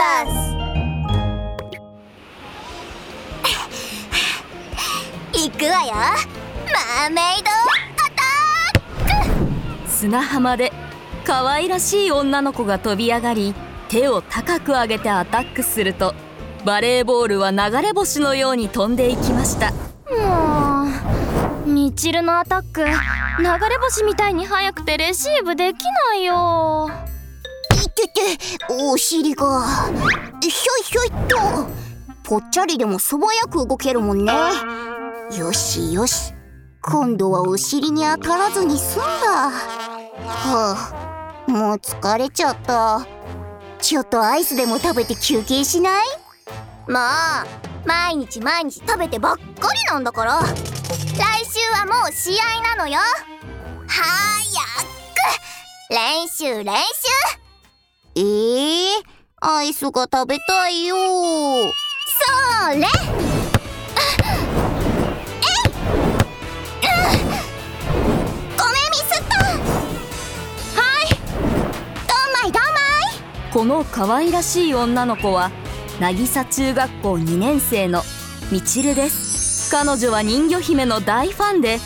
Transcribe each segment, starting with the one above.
バス行くわよマーメイドアタック砂浜で可愛らしい女の子が飛び上がり手を高く上げてアタックするとバレーボールは流れ星のように飛んでいきました。もうみちるのアタック流れ星みたいに速くてレシーブできないよいててお尻が。ひょいひょいっと。ぽっちゃりでも素早く動けるもんね。よしよし。今度はお尻に当たらずに済んだ。はあもう疲れちゃった。ちょっとアイスでも食べて休憩しない？もう毎日毎日食べてばっかりなんだから。来週はもう試合なのよ。早く。練習練習。えー、アイスが食べたいよ。それ？ごめんミスった。はい。どんまいどんまい？この可愛らしい女の子は渚中学校2年生のみちるです。彼女は人魚姫の大ファンで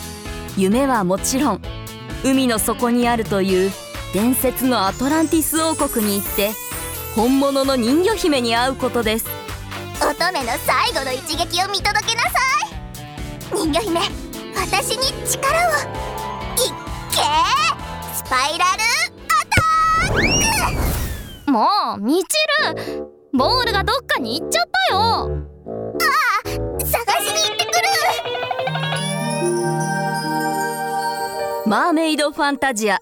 夢はもちろん海の底にあるという伝説のアトランティス王国に行って本物の人魚姫に会うことです。乙女の最後の一撃を見届けなさい。人魚姫私に力を。いっけースパイラルアタック。もうみちるボールがどっかに行っちゃったよ。探しに行ってくる。マーメイドファンタジア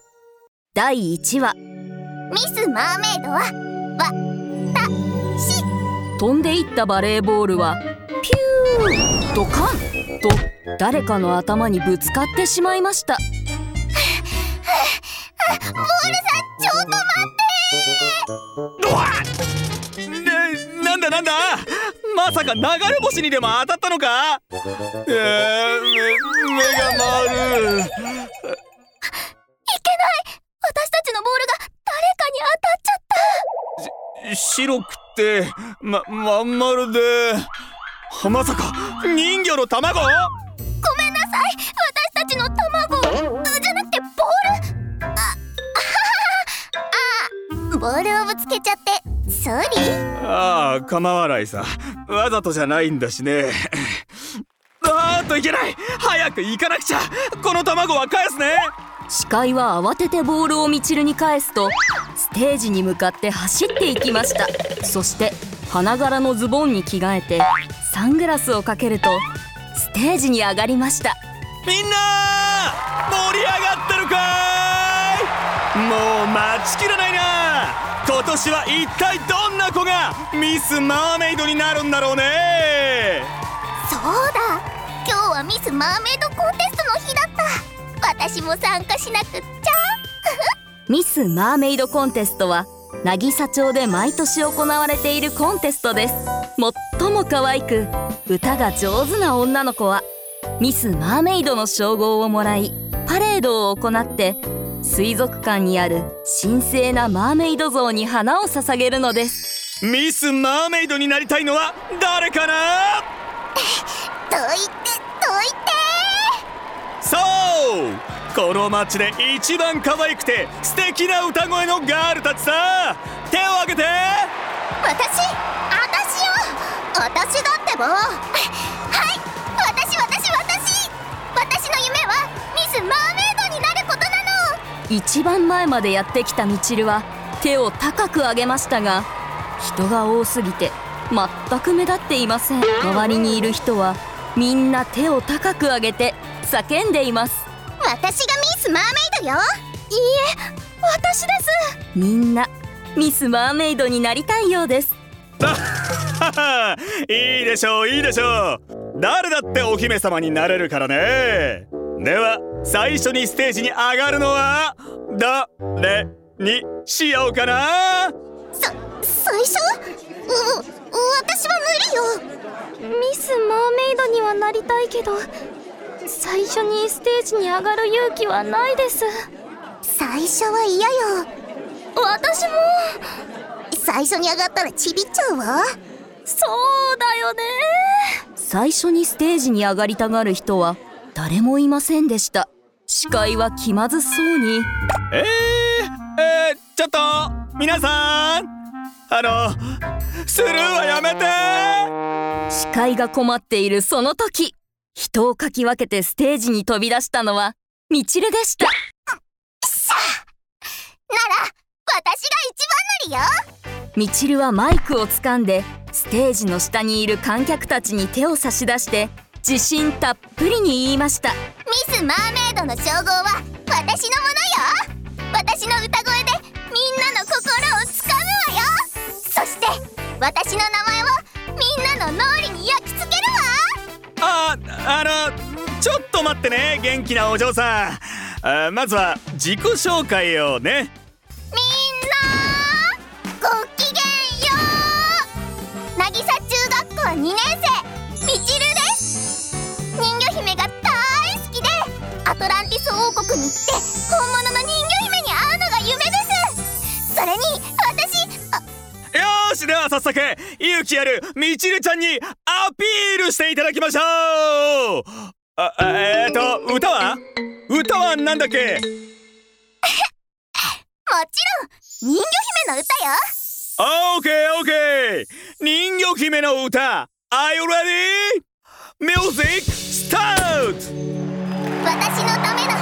第1話。ミス・マーメイドはわたし。飛んでいったバレーボールはピュードカンと誰かの頭にぶつかってしまいました。ボールさんちょっと待って。ねなんだなんだ。まさか流れ星にでも当たったのか？えー、目目が回る。いけない私たちのボールが誰かに当たっちゃった。白くてままん丸で。まさか人魚の卵？ごめんなさい。私たちの卵。うじゃなくてボール。あああボールをぶつけちゃってソーリーああ構わないさ。わざとじゃないんだしね。あーっといけない。早く行かなくちゃ。この卵は返すね司会は慌ててボールをみちるに返すとステージに向かって走っていきました。そして花柄のズボンに着替えてサングラスをかけるとステージに上がりました。みんな盛り上がってるかい？もう待ちきれないな。今年は一体どんな子がミス・マーメイドになるんだろうね。そうだ。今日はミス・マーメイド私も参加しなくっちゃ。ミス・マーメイドコンテストは渚町で毎年行われているコンテストです。最も可愛く歌が上手な女の子はミス・マーメイドの称号をもらいパレードを行って水族館にある神聖なマーメイド像に花を捧げるのです。ミス・マーメイドになりたいのは誰かな？どいてどいて。そうこの街で一番可愛くて素敵な歌声のガールたちさ。手を挙げて。私私よ。私だってばはい。私私私。私の夢はミス・マーメイドになることなの。一番前までやってきたみちるは手を高く上げましたが人が多すぎて全く目立っていません。周りにいる人はみんな手を高く上げて叫んでいます私がミス・マーメイドよ。いいえ私です。みんなミス・マーメイドになりたいようです。いいでしょういいでしょう。誰だってお姫様になれるからね。では最初にステージに上がるのは誰にしようかな？さ最初？う私は無理よ。ミス・マーメイドにはなりたいけど最初にステージに上がる勇気はないです。最初は嫌よ。私も。最最初に上がったらちびっちゃうわ。そうだよね。最初にステージに上がりたがる人は誰もいませんでした。視界は気まずそうに。えー、えー、ちょっと皆さん。あのスルーはやめて。視界が困っているその時人をかき分けてステージに飛び出したのはみちるでした。なら私が一番乗りよ。みちるはマイクを掴んでステージの下にいる観客たちに手を差し出して自信たっぷりに言いました。ミス・マーメイドの称号は私のものよ。私の歌声でみんなの心をつかむわよ。そして私の名前と待ってね元気なお嬢さん。あまずは自己紹介をね。みんなごきげんよう。渚中学校2年生。みちるです。人魚姫が大好きでアトランティス王国に行って本物の人魚姫に会うのが夢です。それに私あよしでは早速勇気あるみちるちゃんにアピールしていただきましょうあえーと歌は？歌はなんだっけ？もちろん人魚姫の歌よ。オーケーオーケー。人魚姫の歌。Are you ready? Music start! 私のための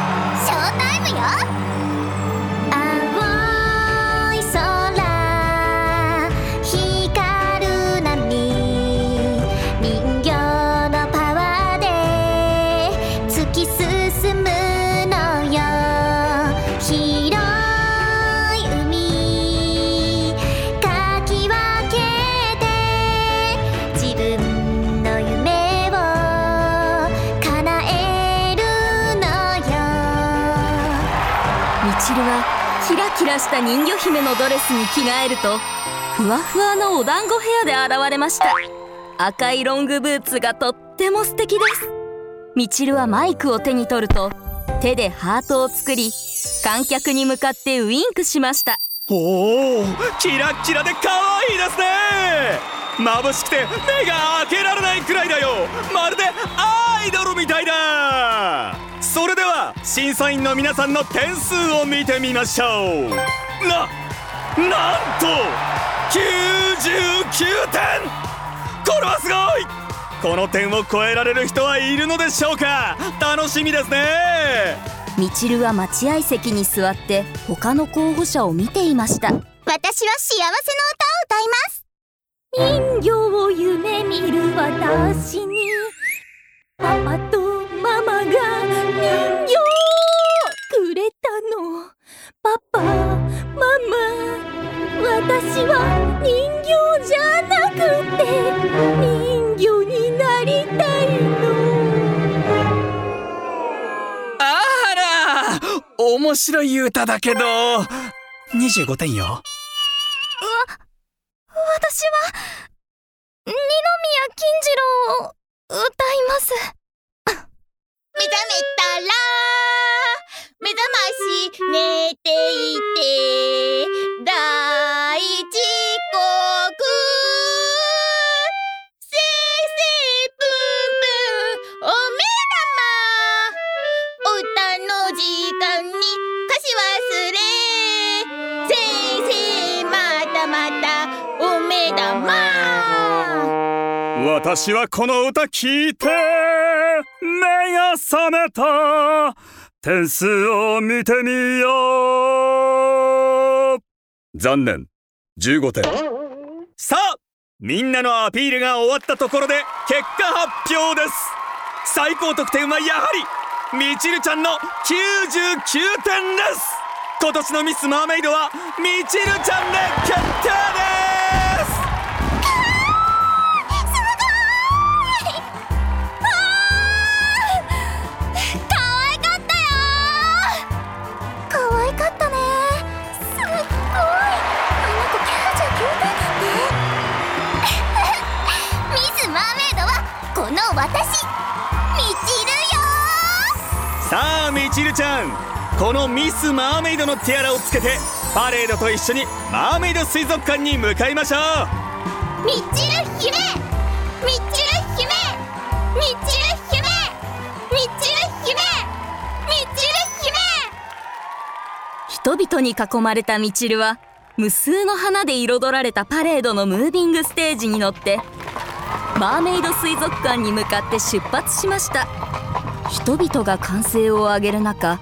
ラした人魚姫のドレスに着替えるとふわふわのお団子ヘアで現れました。赤いロングブーツがとっても素敵です。みちるはマイクを手に取ると手でハートを作り観客に向かってウインクしました。おおキラッキラで可愛いですね。眩しくて目が開けられないくらいだよ。まるでアイドルみたいだ。それでは審査員の皆さんの点数を見てみましょう。ななんと99点。これはすごい。この点を超えられる人はいるのでしょうか。楽しみですね。みちるは待合席に座って他の候補者を見ていました。私は幸せの歌を歌います。人形を夢見る私に。パパとママが人形くれたの。パパママ私は人形じゃなくて人魚になりたいの。あら面白い歌だけど。25点よ。私は二宮金次郎を歌います目覚めたら目覚まし寝ていて大遅刻せいせいぷんぷんお目玉歌の時間に歌詞忘れせいせいまたまたお目玉私はこの歌聞いて目が覚めた点数を見てみよう。残念。15点。さあみんなのアピールが終わったところで結果発表です。最高得点はやはりみちるちゃんの99点です。今年のミス・マーメイドはみちるちゃんで決定です。ちるちゃん。このミス・マーメイドのティアラをつけてパレードと一緒にマーメイド水族館に向かいましょう。みちる姫。みちる姫。みちる姫。みちる姫。みちる姫。人々に囲まれたみちるは無数の花で彩られたパレードのムービングステージに乗ってマーメイド水族館に向かって出発しました人々が歓声を上げる中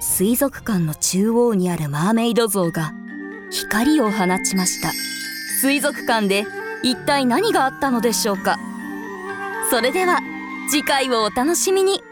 水族館の中央にあるマーメイド像が光を放ちました。水族館で一体何があったのでしょうか。それでは次回をお楽しみに。